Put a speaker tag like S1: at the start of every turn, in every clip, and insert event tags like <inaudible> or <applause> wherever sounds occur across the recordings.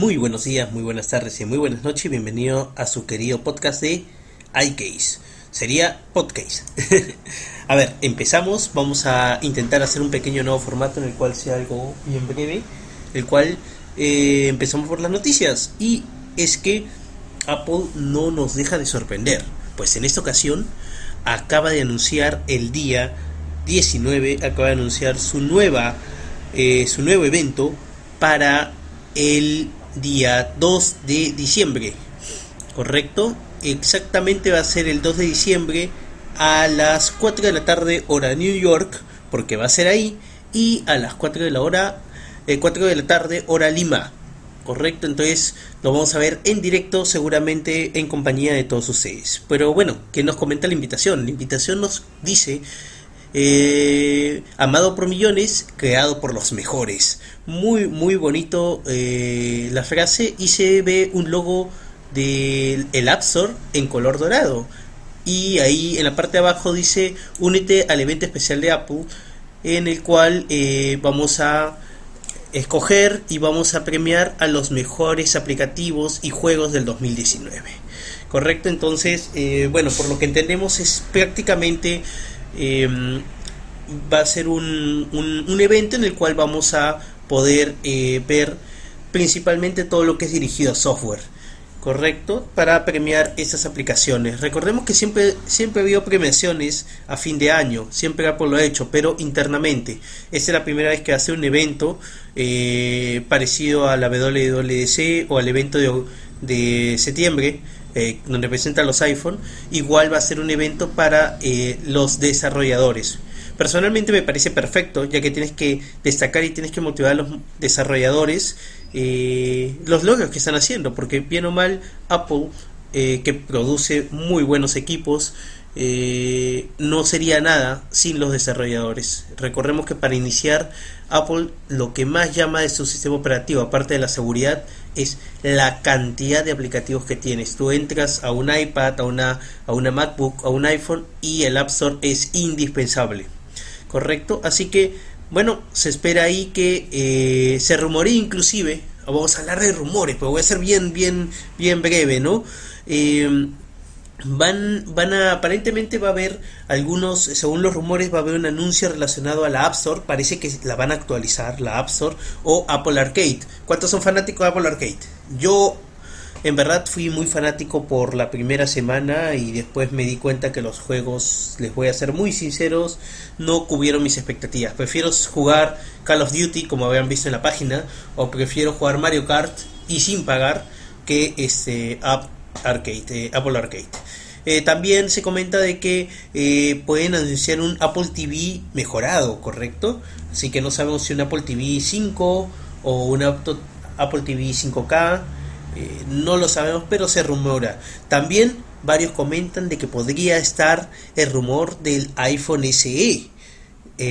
S1: Muy buenos días, muy buenas tardes y muy buenas noches. Bienvenido a su querido podcast de iCase. Sería podcast. <laughs> a ver, empezamos. Vamos a intentar hacer un pequeño nuevo formato en el cual sea algo bien breve. El cual eh, empezamos por las noticias. Y es que Apple no nos deja de sorprender. Pues en esta ocasión acaba de anunciar el día 19, acaba de anunciar su nueva, eh, su nuevo evento para el día 2 de diciembre. ¿Correcto? Exactamente va a ser el 2 de diciembre a las 4 de la tarde hora New York, porque va a ser ahí, y a las 4 de la hora eh, 4 de la tarde hora Lima. Correcto, entonces lo vamos a ver en directo seguramente en compañía de todos ustedes. Pero bueno, ¿qué nos comenta la invitación? La invitación nos dice eh, amado por millones, creado por los mejores. Muy, muy bonito eh, la frase y se ve un logo del el App Store en color dorado. Y ahí en la parte de abajo dice únete al evento especial de Apple en el cual eh, vamos a escoger y vamos a premiar a los mejores aplicativos y juegos del 2019. Correcto, entonces, eh, bueno, por lo que entendemos es prácticamente eh, va a ser un, un, evento en el cual vamos a poder eh, ver principalmente todo lo que es dirigido a software correcto para premiar estas aplicaciones recordemos que siempre siempre ha habido premiaciones a fin de año siempre Apple lo ha hecho pero internamente esta es la primera vez que hace un evento eh, parecido a la WWDC o al evento de, de septiembre eh, donde presentan los iPhone, igual va a ser un evento para eh, los desarrolladores. Personalmente me parece perfecto, ya que tienes que destacar y tienes que motivar a los desarrolladores eh, los logros que están haciendo, porque bien o mal Apple, que produce muy buenos equipos, no sería nada sin los desarrolladores. Recordemos que para iniciar Apple lo que más llama de su sistema operativo, aparte de la seguridad, es la cantidad de aplicativos que tienes. Tú entras a un iPad, a una, a una MacBook, a un iPhone y el App Store es indispensable. ¿Correcto? Así que, bueno, se espera ahí que eh, se rumorea inclusive, vamos a hablar de rumores, pero voy a ser bien, bien, bien breve, ¿no? Eh, van, van a, aparentemente va a haber algunos, según los rumores, va a haber un anuncio relacionado a la App Store, parece que la van a actualizar, la App Store, o Apple Arcade. ¿Cuántos son fanáticos de Apple Arcade? Yo, en verdad, fui muy fanático por la primera semana y después me di cuenta que los juegos, les voy a ser muy sinceros, no cubrieron mis expectativas. Prefiero jugar Call of Duty, como habían visto en la página, o prefiero jugar Mario Kart y sin pagar que este App Arcade, eh, Apple Arcade. Eh, también se comenta de que eh, pueden anunciar un Apple TV mejorado, ¿correcto? Así que no sabemos si un Apple TV 5 o un Apple TV 5K, no lo sabemos, pero se rumora. También varios comentan de que podría estar el rumor del iPhone SE.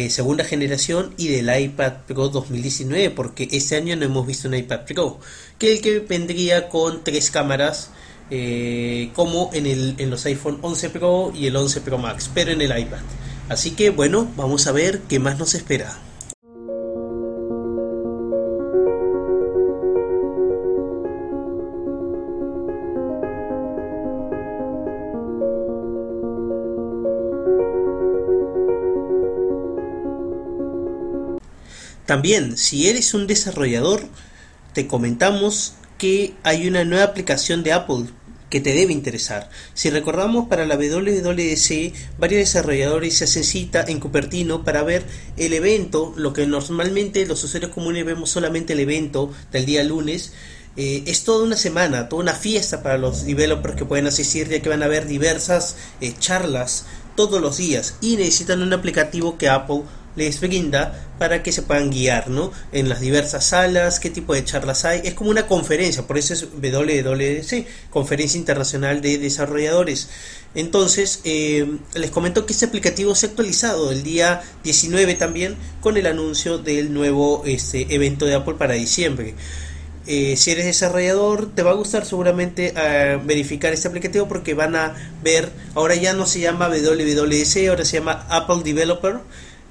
S1: segunda generación y del iPad Pro 2019 porque este año no hemos visto un iPad Pro que el que vendría con tres cámaras eh, como en, el, en los iPhone 11 Pro y el 11 Pro Max, pero en el iPad. Así que bueno, vamos a ver qué más nos espera. También, si eres un desarrollador, te comentamos que hay una nueva aplicación de Apple que te debe interesar. Si recordamos para la WWDC, varios desarrolladores se hacen cita en Cupertino para ver el evento, lo que normalmente los usuarios comunes vemos solamente el evento del día lunes. Eh, es toda una semana, toda una fiesta para los developers que pueden asistir, ya que van a haber diversas eh, charlas todos los días y necesitan un aplicativo que Apple les brinda para que se puedan guiar en las diversas salas, qué tipo de charlas hay. Es como una conferencia, por eso es WWDC, Conferencia Internacional de Desarrolladores. Entonces, eh, les comento que este aplicativo se ha actualizado el día 19 también con el anuncio del nuevo este, evento de Apple para diciembre. eh, si eres desarrollador, te va a gustar seguramente eh, verificar este aplicativo porque van a ver, ahora ya no se llama WWDC, ahora se llama Apple Developer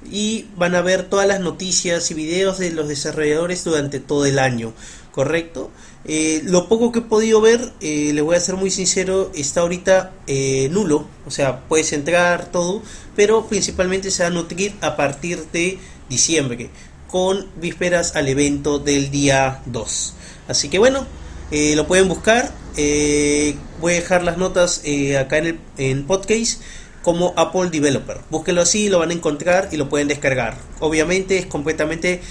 S1: y van a ver todas las noticias y videos de los desarrolladores durante todo el año, ¿correcto? Eh, lo poco que he podido ver, eh, le voy a ser muy sincero, está ahorita eh, nulo, o sea, puedes entrar todo, pero principalmente se va a nutrir a partir de diciembre, con vísperas al evento del día 2. Así que bueno, lo pueden buscar, voy a dejar las notas acá en el en podcast como Apple Developer. Búsquenlo así, lo van a encontrar y lo pueden descargar. Obviamente es completamente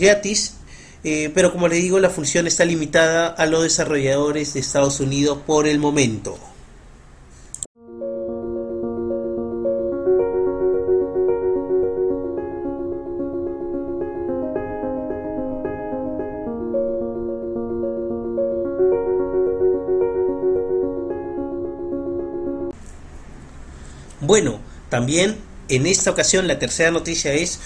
S1: gratis eh, pero como le digo, la función está limitada a los desarrolladores de Estados Unidos por el momento. Bueno, también en esta ocasión la tercera noticia es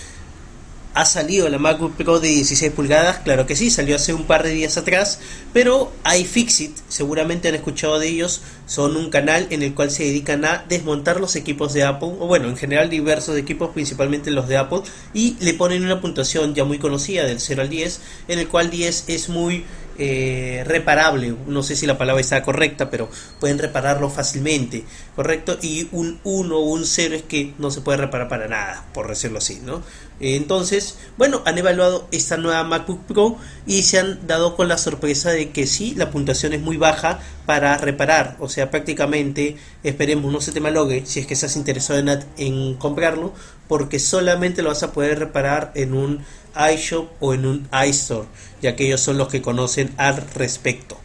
S1: ¿Ha salido la MacBook Pro de 16 pulgadas? Claro que sí, salió hace un par de días atrás, pero iFixit, seguramente han escuchado de ellos, son un canal en el cual se dedican a desmontar los equipos de Apple, o bueno, en general diversos equipos, principalmente los de Apple, y le ponen una puntuación ya muy conocida del 0 al 10, en el cual 10 es muy eh, reparable, no sé si la palabra está correcta, pero pueden repararlo fácilmente, ¿correcto? Y un 1 o un 0 es que no se puede reparar para nada, por decirlo así, ¿no? Entonces, bueno, han evaluado esta nueva MacBook Pro y se han dado con la sorpresa de que sí, la puntuación es muy baja para reparar, o sea, prácticamente, esperemos no se te malogue si es que estás interesado en, en comprarlo, porque solamente lo vas a poder reparar en un iShop o en un iStore, ya que ellos son los que conocen al respecto.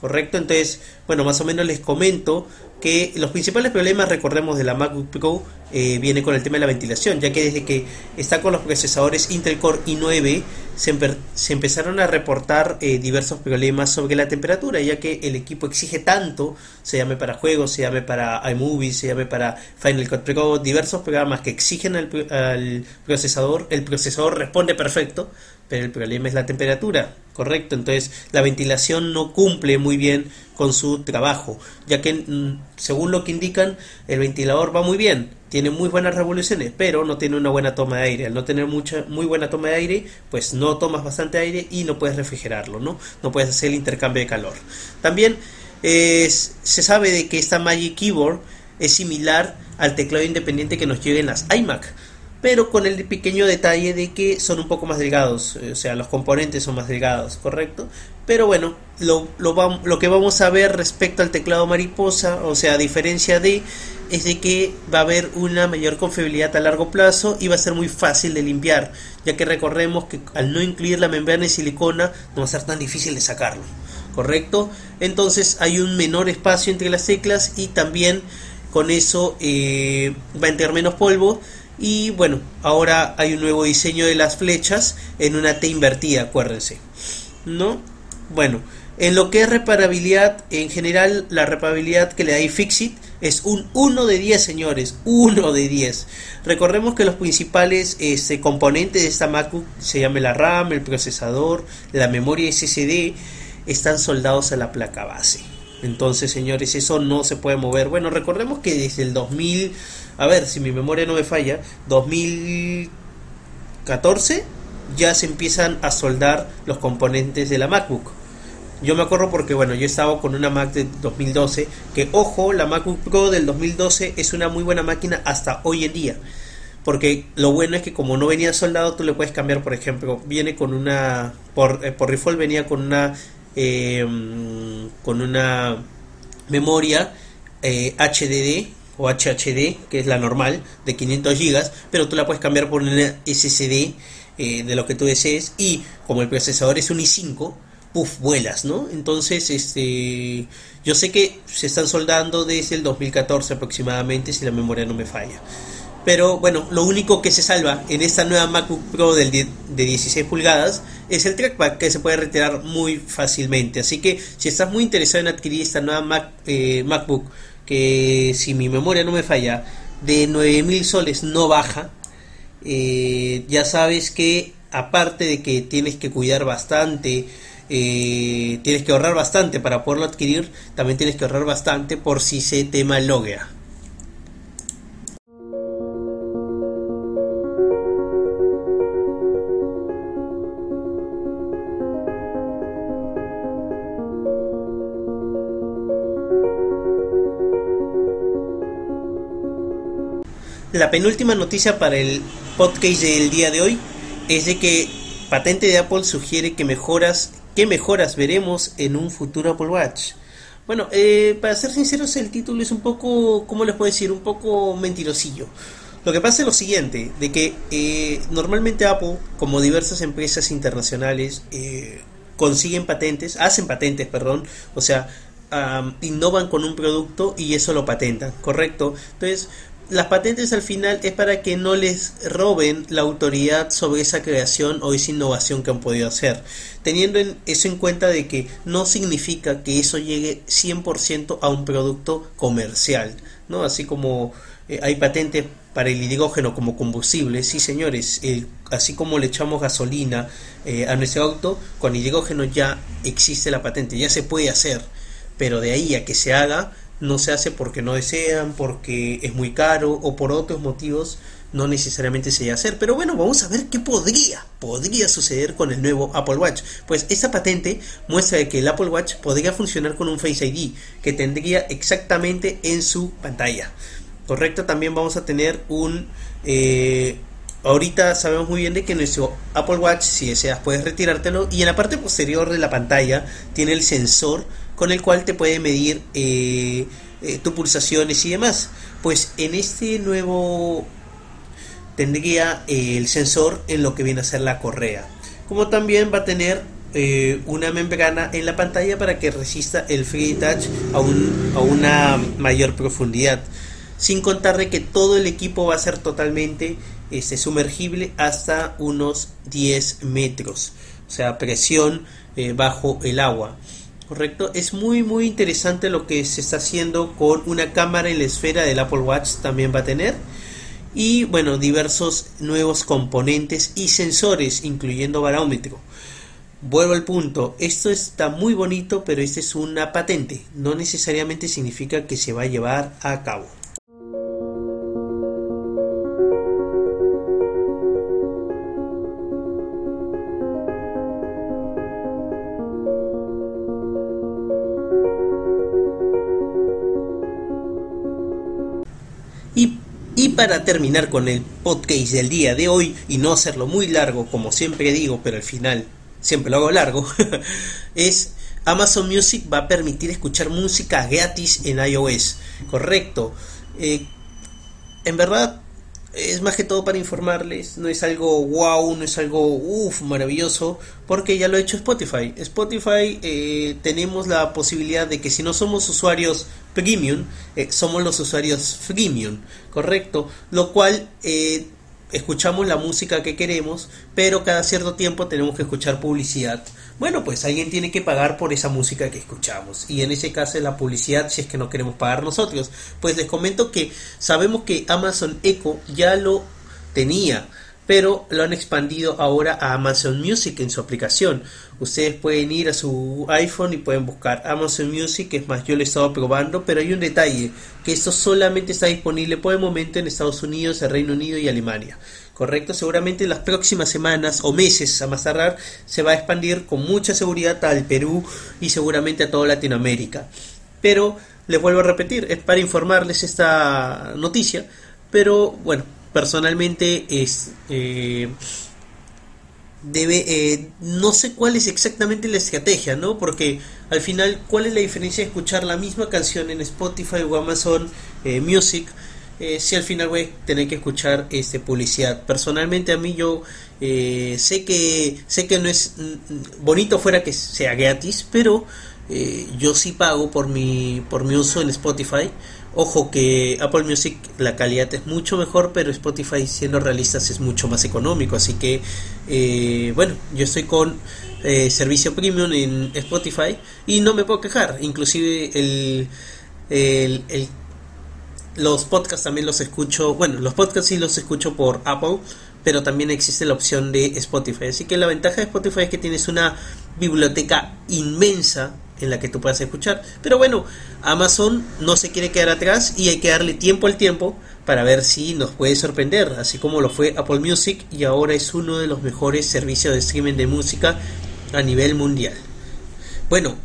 S1: ¿Correcto? Entonces, bueno, más o menos les comento que los principales problemas, recordemos, de la MacBook Pro eh, viene con el tema de la ventilación, ya que desde que está con los procesadores Intel Core i9 se, se empezaron a reportar eh, diversos problemas sobre la temperatura, ya que el equipo exige tanto, se llame para juegos, se llame para iMovie, se llame para Final Cut Pro, diversos programas que exigen al procesador, el procesador responde perfecto, pero el problema es la temperatura, correcto. Entonces la ventilación no cumple muy bien con su trabajo, ya que mm, según lo que indican, el ventilador va muy bien, tiene muy buenas revoluciones, pero no tiene una buena toma de aire. Al no tener mucha, muy buena toma de aire, pues no tomas bastante aire y no puedes refrigerarlo, ¿no? No puedes hacer el intercambio de calor. También se sabe de que esta Magic Keyboard es similar al teclado independiente que nos llega en las iMac pero con el pequeño detalle de que son un poco más delgados, o sea, los componentes son más delgados, ¿correcto? Pero bueno, lo, lo, lo que vamos a ver respecto al teclado mariposa, o sea, a diferencia de, es de que va a haber una mayor confiabilidad a largo plazo y va a ser muy fácil de limpiar, ya que recordemos que al no incluir la membrana de silicona no va a ser tan difícil de sacarlo, ¿correcto? Entonces hay un menor espacio entre las teclas y también con eso eh, va a entrar menos polvo y bueno, ahora hay un nuevo diseño de las flechas en una T invertida, acuérdense. ¿No? Bueno, en lo que es reparabilidad, en general la reparabilidad que le da iFixit es un 1 de 10, señores, 1 de 10. Recordemos que los principales este, componentes de esta MacBook se llama la RAM, el procesador, la memoria SSD, están soldados a la placa base. Entonces, señores, eso no se puede mover. Bueno, recordemos que desde el 2000 a ver, si mi memoria no me falla, 2014 ya se empiezan a soldar los componentes de la MacBook. Yo me acuerdo porque, bueno, yo estaba con una Mac de 2012, que ojo, la MacBook Pro del 2012 es una muy buena máquina hasta hoy en día. Porque lo bueno es que como no venía soldado, tú le puedes cambiar, por ejemplo, viene con una, por, eh, por default venía con una, em, con una memoria eh, HDD o HHD, que es la normal, de 500 GB, pero tú la puedes cambiar por una SSD eh, de lo que tú desees y como el procesador es un i5, puff, vuelas, ¿no? Entonces, este, yo sé que se están soldando desde el 2014 aproximadamente, si la memoria no me falla. Pero bueno, lo único que se salva en esta nueva MacBook Pro de 16 pulgadas es el trackpad que se puede retirar muy fácilmente. Así que si estás muy interesado en adquirir esta nueva Mac, eh, MacBook que si mi memoria no me falla, de 9000 soles no baja, eh, ya sabes que aparte de que tienes que cuidar bastante eh, tienes que ahorrar bastante para poderlo adquirir, también tienes que ahorrar bastante por si se te maloguea. La penúltima noticia para el podcast del día de hoy es de que patente de Apple sugiere que mejoras, qué mejoras veremos en un futuro Apple Watch. Bueno, eh, para ser sinceros, el título es un poco, ¿cómo les puedo decir? Un poco mentirosillo. Lo que pasa es lo siguiente, de que eh, normalmente Apple, como diversas empresas internacionales, eh, consiguen patentes, hacen patentes, perdón, o sea, innovan con un producto y eso lo patentan, ¿correcto? Entonces, las patentes al final es para que no les roben la autoridad sobre esa creación o esa innovación que han podido hacer. Teniendo eso en cuenta de que no significa que eso llegue 100% a un producto comercial, ¿no? Así como eh, hay patentes para el hidrógeno como combustible, sí señores, así como le echamos gasolina eh, a nuestro auto, con hidrógeno ya existe la patente, ya se puede hacer, pero de ahí a que se haga, no se hace porque no desean, porque es muy caro o por otros motivos no necesariamente se debe hacer. Pero bueno, vamos a ver qué podría, podría suceder con el nuevo Apple Watch. Pues esta patente muestra que el Apple Watch podría funcionar con un Face ID que tendría exactamente en su pantalla. Correcto, también vamos a tener un... Eh, ahorita sabemos muy bien de que nuestro Apple Watch, si deseas, puedes retirártelo y en la parte posterior de la pantalla tiene el sensor con el cual te puede medir eh, eh, tus pulsaciones y demás. Pues en este nuevo tendría eh, el sensor en lo que viene a ser la correa. Como también va a tener una membrana en la pantalla para que resista el free touch a, una mayor profundidad. Sin contar de que todo el equipo va a ser totalmente este, sumergible hasta unos 10 metros. O sea, presión bajo el agua. Correcto, es muy muy interesante lo que se está haciendo con una cámara en la esfera del Apple Watch también va a tener y bueno, diversos nuevos componentes y sensores incluyendo barómetro. Vuelvo al punto, esto está muy bonito, pero esta es una patente, no necesariamente significa que se va a llevar a cabo. Para terminar con el podcast del día de hoy y no hacerlo muy largo, como siempre digo, pero al final siempre lo hago largo, <laughs> es Amazon Music va a permitir escuchar música gratis en iOS. Correcto. Eh, en verdad, es más que todo para informarles, no es algo wow, no es algo uff, maravilloso, porque ya lo ha hecho Spotify. Spotify eh, tenemos la posibilidad de que si no somos usuarios premium, eh, somos los usuarios freemium, correcto, lo cual eh, escuchamos la música que queremos, pero cada cierto tiempo tenemos que escuchar publicidad. Bueno, pues alguien tiene que pagar por esa música que escuchamos. Y en ese caso la publicidad si es que no queremos pagar nosotros. Pues les comento que sabemos que Amazon Echo ya lo tenía pero lo han expandido ahora a Amazon Music en su aplicación. Ustedes pueden ir a su iPhone y pueden buscar Amazon Music, es más, yo lo he estado probando, pero hay un detalle, que esto solamente está disponible por el momento en Estados Unidos, el Reino Unido y Alemania. ¿Correcto? Seguramente en las próximas semanas o meses a más tardar se va a expandir con mucha seguridad al Perú y seguramente a toda Latinoamérica. Pero les vuelvo a repetir, es para informarles esta noticia, pero bueno, personalmente es eh, debe eh, no sé cuál es exactamente la estrategia no porque al final cuál es la diferencia de escuchar la misma canción en Spotify o Amazon eh, Music si al final voy a tener que escuchar este publicidad personalmente a mí yo sé que sé que no es mm, bonito fuera que sea gratis pero yo sí pago por mi por mi uso en Spotify Ojo que Apple Music la calidad es mucho mejor, pero Spotify siendo realistas es mucho más económico. Así que, eh, bueno, yo estoy con eh, servicio premium en Spotify y no me puedo quejar. Inclusive el, el, los podcasts también los escucho, bueno, los podcasts sí los escucho por Apple, pero también existe la opción de Spotify. Así que la ventaja de Spotify es que tienes una biblioteca inmensa en la que tú puedas escuchar. Pero bueno, Amazon no se quiere quedar atrás y hay que darle tiempo al tiempo para ver si nos puede sorprender, así como lo fue Apple Music y ahora es uno de los mejores servicios de streaming de música a nivel mundial. Bueno,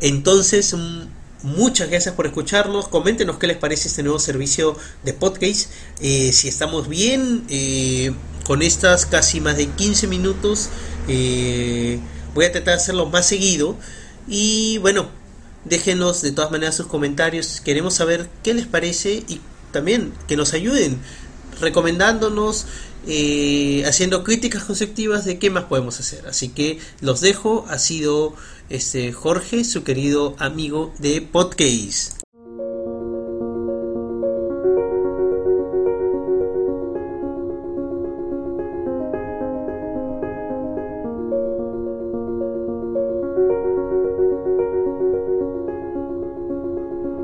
S1: entonces mm, muchas gracias por escucharnos, coméntenos qué les parece este nuevo servicio de podcast, eh, si estamos bien eh, con estas casi más de 15 minutos, eh, voy a tratar de hacerlo más seguido y bueno, déjenos de todas maneras sus comentarios. Queremos saber qué les parece y también que nos ayuden recomendándonos, eh, haciendo críticas constructivas de qué más podemos hacer. Así que los dejo. Ha sido este Jorge, su querido amigo de Podcast.